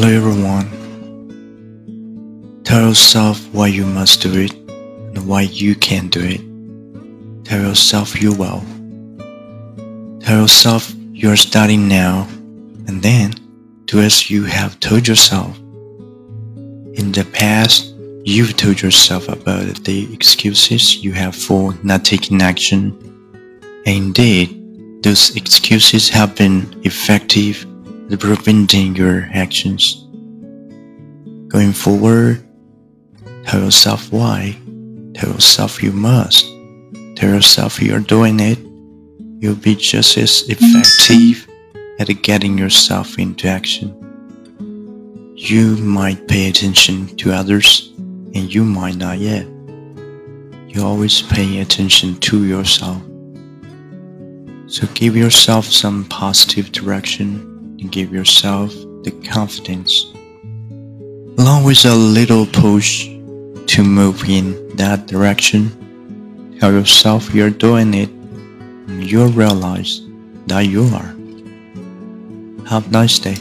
Hello everyone. Tell yourself why you must do it and why you can do it. Tell yourself you will. Tell yourself you're starting now and then do as you have told yourself. In the past, you've told yourself about the excuses you have for not taking action. And indeed, those excuses have been effective preventing your actions. Going forward, tell yourself why. Tell yourself you must. Tell yourself you're doing it. You'll be just as effective at getting yourself into action. You might pay attention to others and you might not yet. You're always paying attention to yourself. So give yourself some positive direction and give yourself the confidence, along with a little push to move in that direction. Tell yourself you're doing it and you'll realize that you are. Have a nice day.